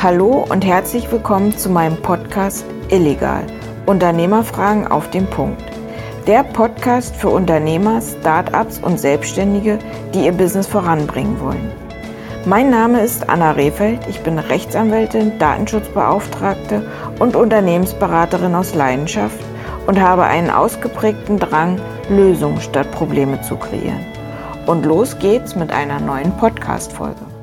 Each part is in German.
Hallo und herzlich willkommen zu meinem Podcast Illegal. Unternehmerfragen auf den Punkt. Der Podcast für Unternehmer, Startups und Selbstständige, die ihr Business voranbringen wollen. Mein Name ist Anna Rehfeld. Ich bin Rechtsanwältin, Datenschutzbeauftragte und Unternehmensberaterin aus Leidenschaft und habe einen ausgeprägten Drang, Lösungen statt Probleme zu kreieren. Und los geht's mit einer neuen Podcast-Folge.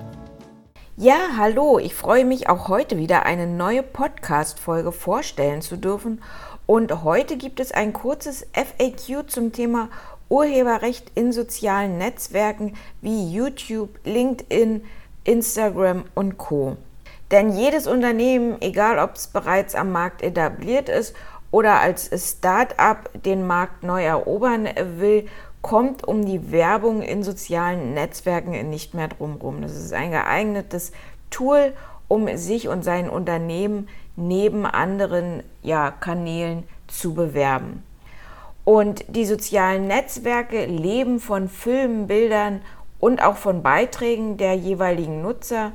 Ja, hallo, ich freue mich auch heute wieder eine neue Podcast-Folge vorstellen zu dürfen. Und heute gibt es ein kurzes FAQ zum Thema Urheberrecht in sozialen Netzwerken wie YouTube, LinkedIn, Instagram und Co. Denn jedes Unternehmen, egal ob es bereits am Markt etabliert ist oder als Start-up den Markt neu erobern will, kommt um die Werbung in sozialen Netzwerken nicht mehr drumherum. Das ist ein geeignetes Tool, um sich und sein Unternehmen neben anderen ja, Kanälen zu bewerben. Und die sozialen Netzwerke leben von Filmen, Bildern und auch von Beiträgen der jeweiligen Nutzer,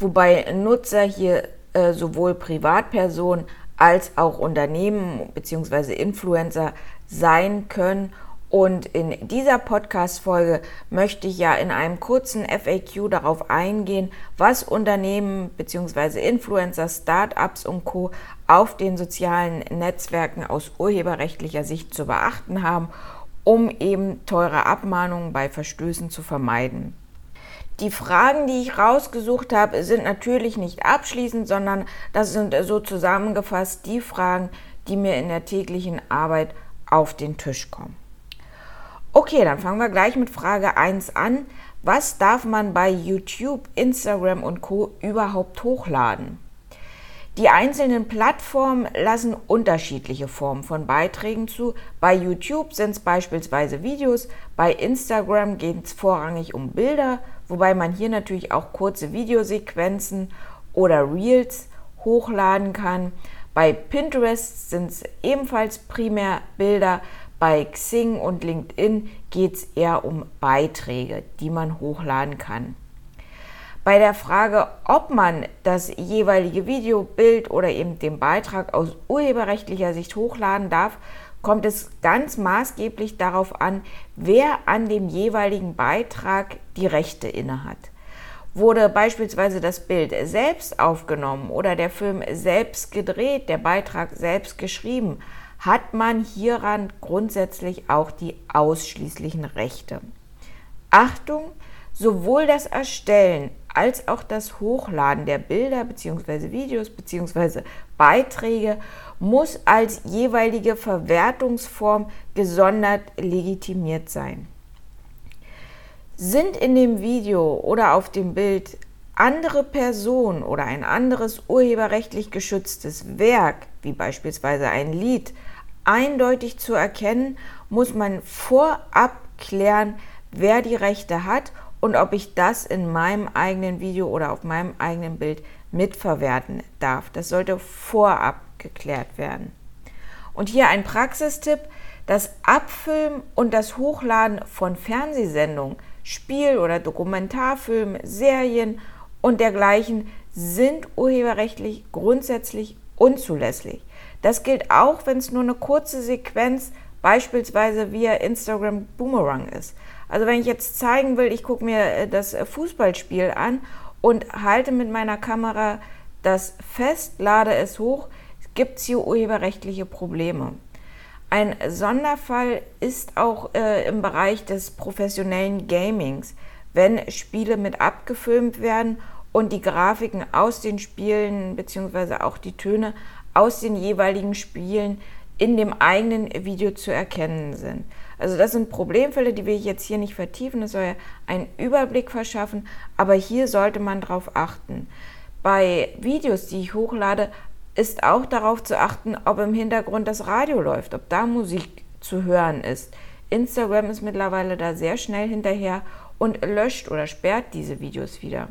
wobei Nutzer hier äh, sowohl Privatpersonen als auch Unternehmen bzw. Influencer sein können und in dieser Podcast-Folge möchte ich ja in einem kurzen FAQ darauf eingehen, was Unternehmen bzw. Influencer, Startups und Co. auf den sozialen Netzwerken aus urheberrechtlicher Sicht zu beachten haben, um eben teure Abmahnungen bei Verstößen zu vermeiden. Die Fragen, die ich rausgesucht habe, sind natürlich nicht abschließend, sondern das sind so zusammengefasst die Fragen, die mir in der täglichen Arbeit auf den Tisch kommen. Okay, dann fangen wir gleich mit Frage 1 an. Was darf man bei YouTube, Instagram und Co überhaupt hochladen? Die einzelnen Plattformen lassen unterschiedliche Formen von Beiträgen zu. Bei YouTube sind es beispielsweise Videos, bei Instagram geht es vorrangig um Bilder, wobei man hier natürlich auch kurze Videosequenzen oder Reels hochladen kann. Bei Pinterest sind es ebenfalls primär Bilder, bei Xing und LinkedIn geht es eher um Beiträge, die man hochladen kann. Bei der Frage, ob man das jeweilige Video, Bild oder eben den Beitrag aus urheberrechtlicher Sicht hochladen darf, kommt es ganz maßgeblich darauf an, wer an dem jeweiligen Beitrag die Rechte innehat. Wurde beispielsweise das Bild selbst aufgenommen oder der Film selbst gedreht, der Beitrag selbst geschrieben, hat man hieran grundsätzlich auch die ausschließlichen Rechte. Achtung, sowohl das Erstellen als auch das Hochladen der Bilder bzw. Videos bzw. Beiträge muss als jeweilige Verwertungsform gesondert legitimiert sein. Sind in dem Video oder auf dem Bild andere Personen oder ein anderes urheberrechtlich geschütztes Werk, wie beispielsweise ein Lied, eindeutig zu erkennen, muss man vorab klären, wer die Rechte hat und ob ich das in meinem eigenen Video oder auf meinem eigenen Bild mitverwerten darf. Das sollte vorab geklärt werden. Und hier ein Praxistipp, das Abfilmen und das Hochladen von Fernsehsendungen, Spiel- oder Dokumentarfilmen, Serien und dergleichen sind urheberrechtlich grundsätzlich unzulässig. Das gilt auch, wenn es nur eine kurze Sequenz beispielsweise via Instagram Boomerang ist. Also wenn ich jetzt zeigen will, ich gucke mir äh, das äh, Fußballspiel an und halte mit meiner Kamera das fest, lade es hoch, gibt es hier urheberrechtliche Probleme. Ein Sonderfall ist auch äh, im Bereich des professionellen Gamings, wenn Spiele mit abgefilmt werden und die Grafiken aus den Spielen bzw. auch die Töne aus den jeweiligen Spielen in dem eigenen Video zu erkennen sind. Also das sind Problemfälle, die wir jetzt hier nicht vertiefen. Das soll ja einen Überblick verschaffen, aber hier sollte man darauf achten. Bei Videos, die ich hochlade, ist auch darauf zu achten, ob im Hintergrund das Radio läuft, ob da Musik zu hören ist. Instagram ist mittlerweile da sehr schnell hinterher und löscht oder sperrt diese Videos wieder.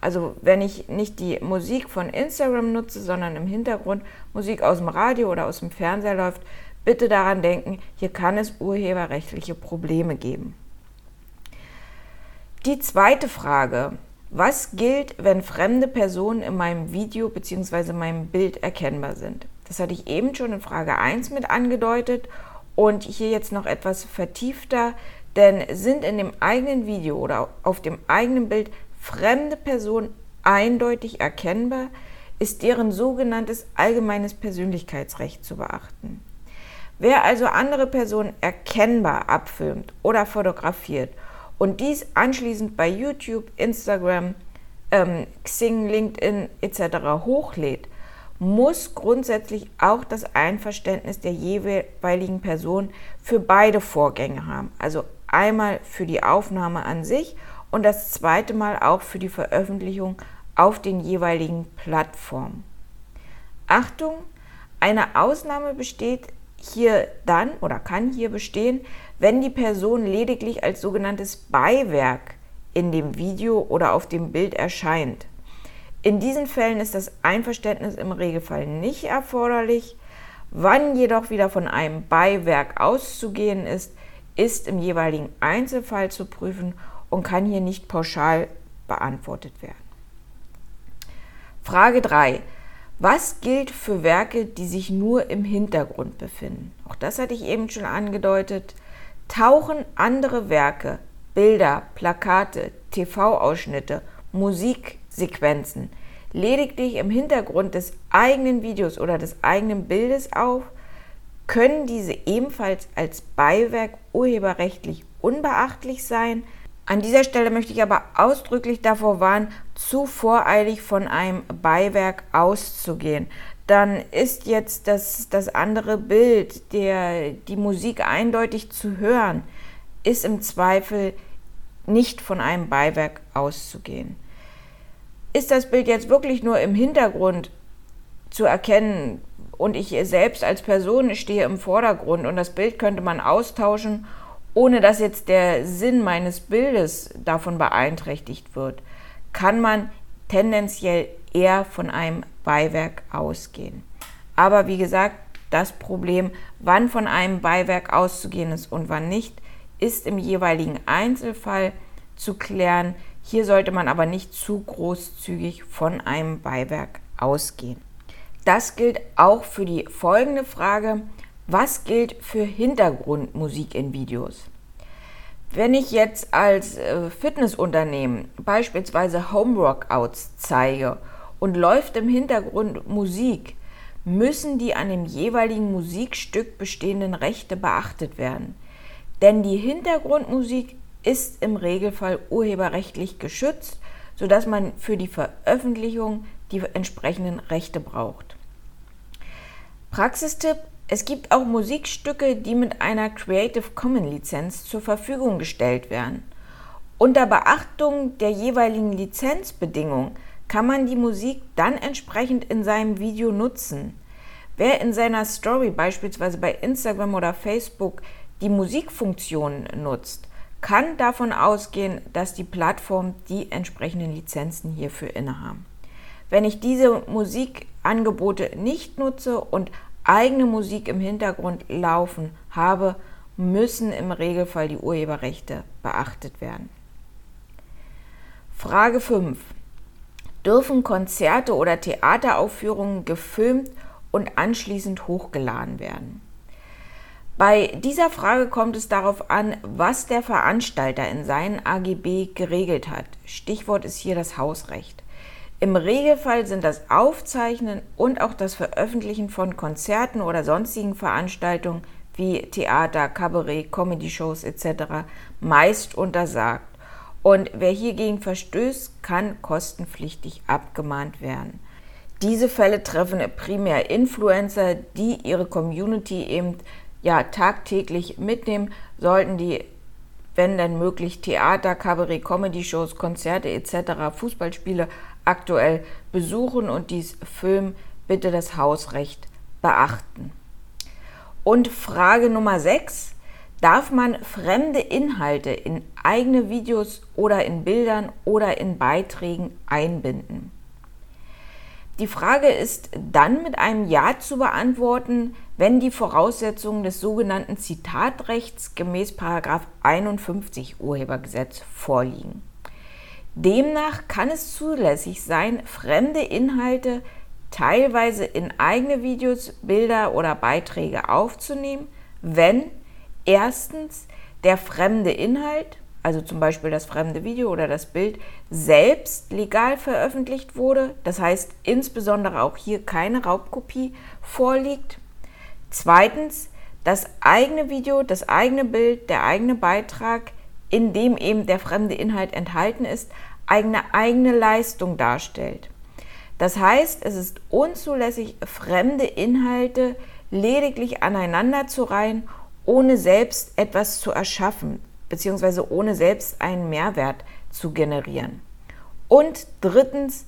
Also wenn ich nicht die Musik von Instagram nutze, sondern im Hintergrund Musik aus dem Radio oder aus dem Fernseher läuft, bitte daran denken, hier kann es urheberrechtliche Probleme geben. Die zweite Frage, Was gilt, wenn fremde Personen in meinem Video bzw. meinem Bild erkennbar sind? Das hatte ich eben schon in Frage 1 mit angedeutet und hier jetzt noch etwas vertiefter, denn sind in dem eigenen Video oder auf dem eigenen Bild fremde Personen eindeutig erkennbar, ist deren sogenanntes allgemeines Persönlichkeitsrecht zu beachten. Wer also andere Personen erkennbar abfilmt oder fotografiert und dies anschließend bei YouTube, Instagram, ähm, Xing, LinkedIn etc. hochlädt, muss grundsätzlich auch das Einverständnis der jeweiligen Person für beide Vorgänge haben. Also einmal für die Aufnahme an sich und das zweite Mal auch für die Veröffentlichung auf den jeweiligen Plattformen. Achtung, eine Ausnahme besteht hier dann oder kann hier bestehen, wenn die Person lediglich als sogenanntes Beiwerk in dem Video oder auf dem Bild erscheint. In diesen Fällen ist das Einverständnis im Regelfall nicht erforderlich. Wann jedoch wieder von einem Beiwerk auszugehen ist, ist im jeweiligen Einzelfall zu prüfen und kann hier nicht pauschal beantwortet werden. Frage 3. Was gilt für Werke, die sich nur im Hintergrund befinden? Auch das hatte ich eben schon angedeutet. Tauchen andere Werke, Bilder, Plakate, TV-Ausschnitte, Musiksequenzen lediglich im Hintergrund des eigenen Videos oder des eigenen Bildes auf, können diese ebenfalls als Beiwerk urheberrechtlich unbeachtlich sein, an dieser Stelle möchte ich aber ausdrücklich davor warnen, zu voreilig von einem Beiwerk auszugehen. Dann ist jetzt das, das andere Bild, der, die Musik eindeutig zu hören, ist im Zweifel nicht von einem Beiwerk auszugehen. Ist das Bild jetzt wirklich nur im Hintergrund zu erkennen und ich selbst als Person stehe im Vordergrund und das Bild könnte man austauschen ohne dass jetzt der Sinn meines Bildes davon beeinträchtigt wird, kann man tendenziell eher von einem Beiwerk ausgehen. Aber wie gesagt, das Problem, wann von einem Beiwerk auszugehen ist und wann nicht, ist im jeweiligen Einzelfall zu klären. Hier sollte man aber nicht zu großzügig von einem Beiwerk ausgehen. Das gilt auch für die folgende Frage, was gilt für Hintergrundmusik in Videos? Wenn ich jetzt als äh, Fitnessunternehmen beispielsweise Homeworkouts zeige und läuft im Hintergrund Musik, müssen die an dem jeweiligen Musikstück bestehenden Rechte beachtet werden. Denn die Hintergrundmusik ist im Regelfall urheberrechtlich geschützt, sodass man für die Veröffentlichung die entsprechenden Rechte braucht. Praxistipp, es gibt auch Musikstücke, die mit einer Creative Commons Lizenz zur Verfügung gestellt werden. Unter Beachtung der jeweiligen Lizenzbedingungen kann man die Musik dann entsprechend in seinem Video nutzen. Wer in seiner Story beispielsweise bei Instagram oder Facebook die Musikfunktion nutzt, kann davon ausgehen, dass die Plattform die entsprechenden Lizenzen hierfür innehaben. Wenn ich diese Musikangebote nicht nutze und eigene Musik im Hintergrund laufen habe, müssen im Regelfall die Urheberrechte beachtet werden. Frage 5. Dürfen Konzerte oder Theateraufführungen gefilmt und anschließend hochgeladen werden? Bei dieser Frage kommt es darauf an, was der Veranstalter in seinen AGB geregelt hat. Stichwort ist hier das Hausrecht. Im Regelfall sind das Aufzeichnen und auch das Veröffentlichen von Konzerten oder sonstigen Veranstaltungen wie Theater, Kabarett, Comedy-Shows etc. meist untersagt. Und wer hiergegen verstößt, kann kostenpflichtig abgemahnt werden. Diese Fälle treffen primär Influencer, die ihre Community eben ja tagtäglich mitnehmen, sollten die wenn denn möglich Theater, Kabarett, Comedy-Shows, Konzerte etc., Fußballspiele aktuell besuchen und dies filmen, bitte das Hausrecht beachten. Und Frage Nummer 6. Darf man fremde Inhalte in eigene Videos oder in Bildern oder in Beiträgen einbinden? Die Frage ist dann mit einem Ja zu beantworten, wenn die Voraussetzungen des sogenannten Zitatrechts gemäß 51 Urhebergesetz vorliegen. Demnach kann es zulässig sein, fremde Inhalte teilweise in eigene Videos, Bilder oder Beiträge aufzunehmen, wenn erstens der fremde Inhalt, also zum Beispiel das fremde Video oder das Bild, selbst legal veröffentlicht wurde, das heißt insbesondere auch hier keine Raubkopie vorliegt. Zweitens, das eigene Video, das eigene Bild, der eigene Beitrag, in dem eben der fremde Inhalt enthalten ist, eine eigene Leistung darstellt. Das heißt, es ist unzulässig, fremde Inhalte lediglich aneinander zu reihen, ohne selbst etwas zu erschaffen, beziehungsweise ohne selbst einen Mehrwert zu generieren. Und drittens,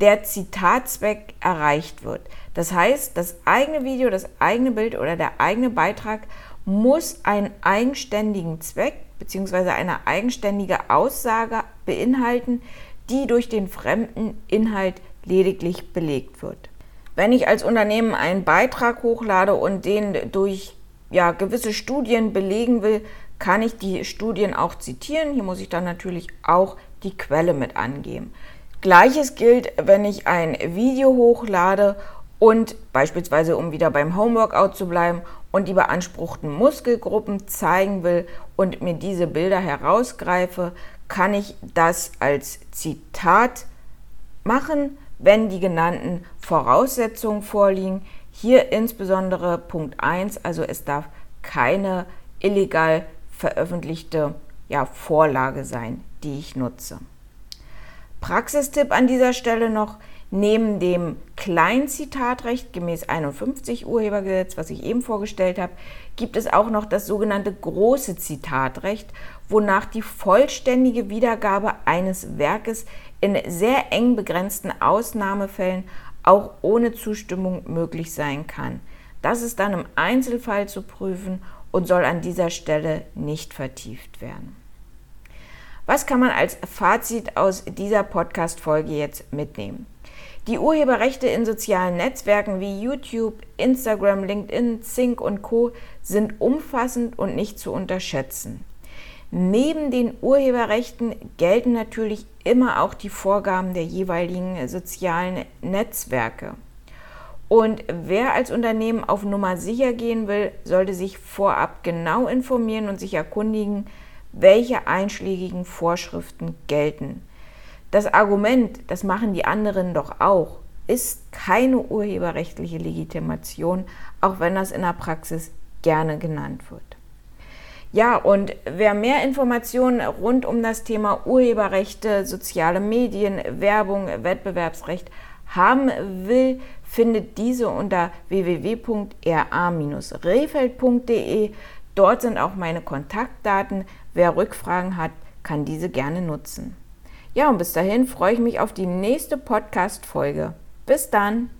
der Zitatzweck erreicht wird. Das heißt, das eigene Video, das eigene Bild oder der eigene Beitrag muss einen eigenständigen Zweck bzw. eine eigenständige Aussage beinhalten, die durch den fremden Inhalt lediglich belegt wird. Wenn ich als Unternehmen einen Beitrag hochlade und den durch ja, gewisse Studien belegen will, kann ich die Studien auch zitieren. Hier muss ich dann natürlich auch die Quelle mit angeben. Gleiches gilt, wenn ich ein Video hochlade und beispielsweise, um wieder beim Homeworkout zu bleiben und die beanspruchten Muskelgruppen zeigen will und mir diese Bilder herausgreife, kann ich das als Zitat machen wenn die genannten Voraussetzungen vorliegen. Hier insbesondere Punkt 1, also es darf keine illegal veröffentlichte ja, Vorlage sein, die ich nutze. Praxistipp an dieser Stelle noch, neben dem Kleinzitatrecht gemäß 51 Urhebergesetz, was ich eben vorgestellt habe, gibt es auch noch das sogenannte große Zitatrecht, wonach die vollständige Wiedergabe eines Werkes in sehr eng begrenzten Ausnahmefällen auch ohne Zustimmung möglich sein kann. Das ist dann im Einzelfall zu prüfen und soll an dieser Stelle nicht vertieft werden. Was kann man als Fazit aus dieser Podcast-Folge jetzt mitnehmen? Die Urheberrechte in sozialen Netzwerken wie YouTube, Instagram, LinkedIn, Zink und Co sind umfassend und nicht zu unterschätzen. Neben den Urheberrechten gelten natürlich immer auch die Vorgaben der jeweiligen sozialen Netzwerke. Und wer als Unternehmen auf Nummer sicher gehen will, sollte sich vorab genau informieren und sich erkundigen, welche einschlägigen Vorschriften gelten. Das Argument, das machen die anderen doch auch, ist keine urheberrechtliche Legitimation, auch wenn das in der Praxis gerne genannt wird. Ja, und wer mehr Informationen rund um das Thema Urheberrechte, soziale Medien, Werbung, Wettbewerbsrecht haben will, findet diese unter www.ra-rehfeld.de. Dort sind auch meine Kontaktdaten. Wer Rückfragen hat, kann diese gerne nutzen. Ja, und bis dahin freue ich mich auf die nächste Podcast-Folge. Bis dann!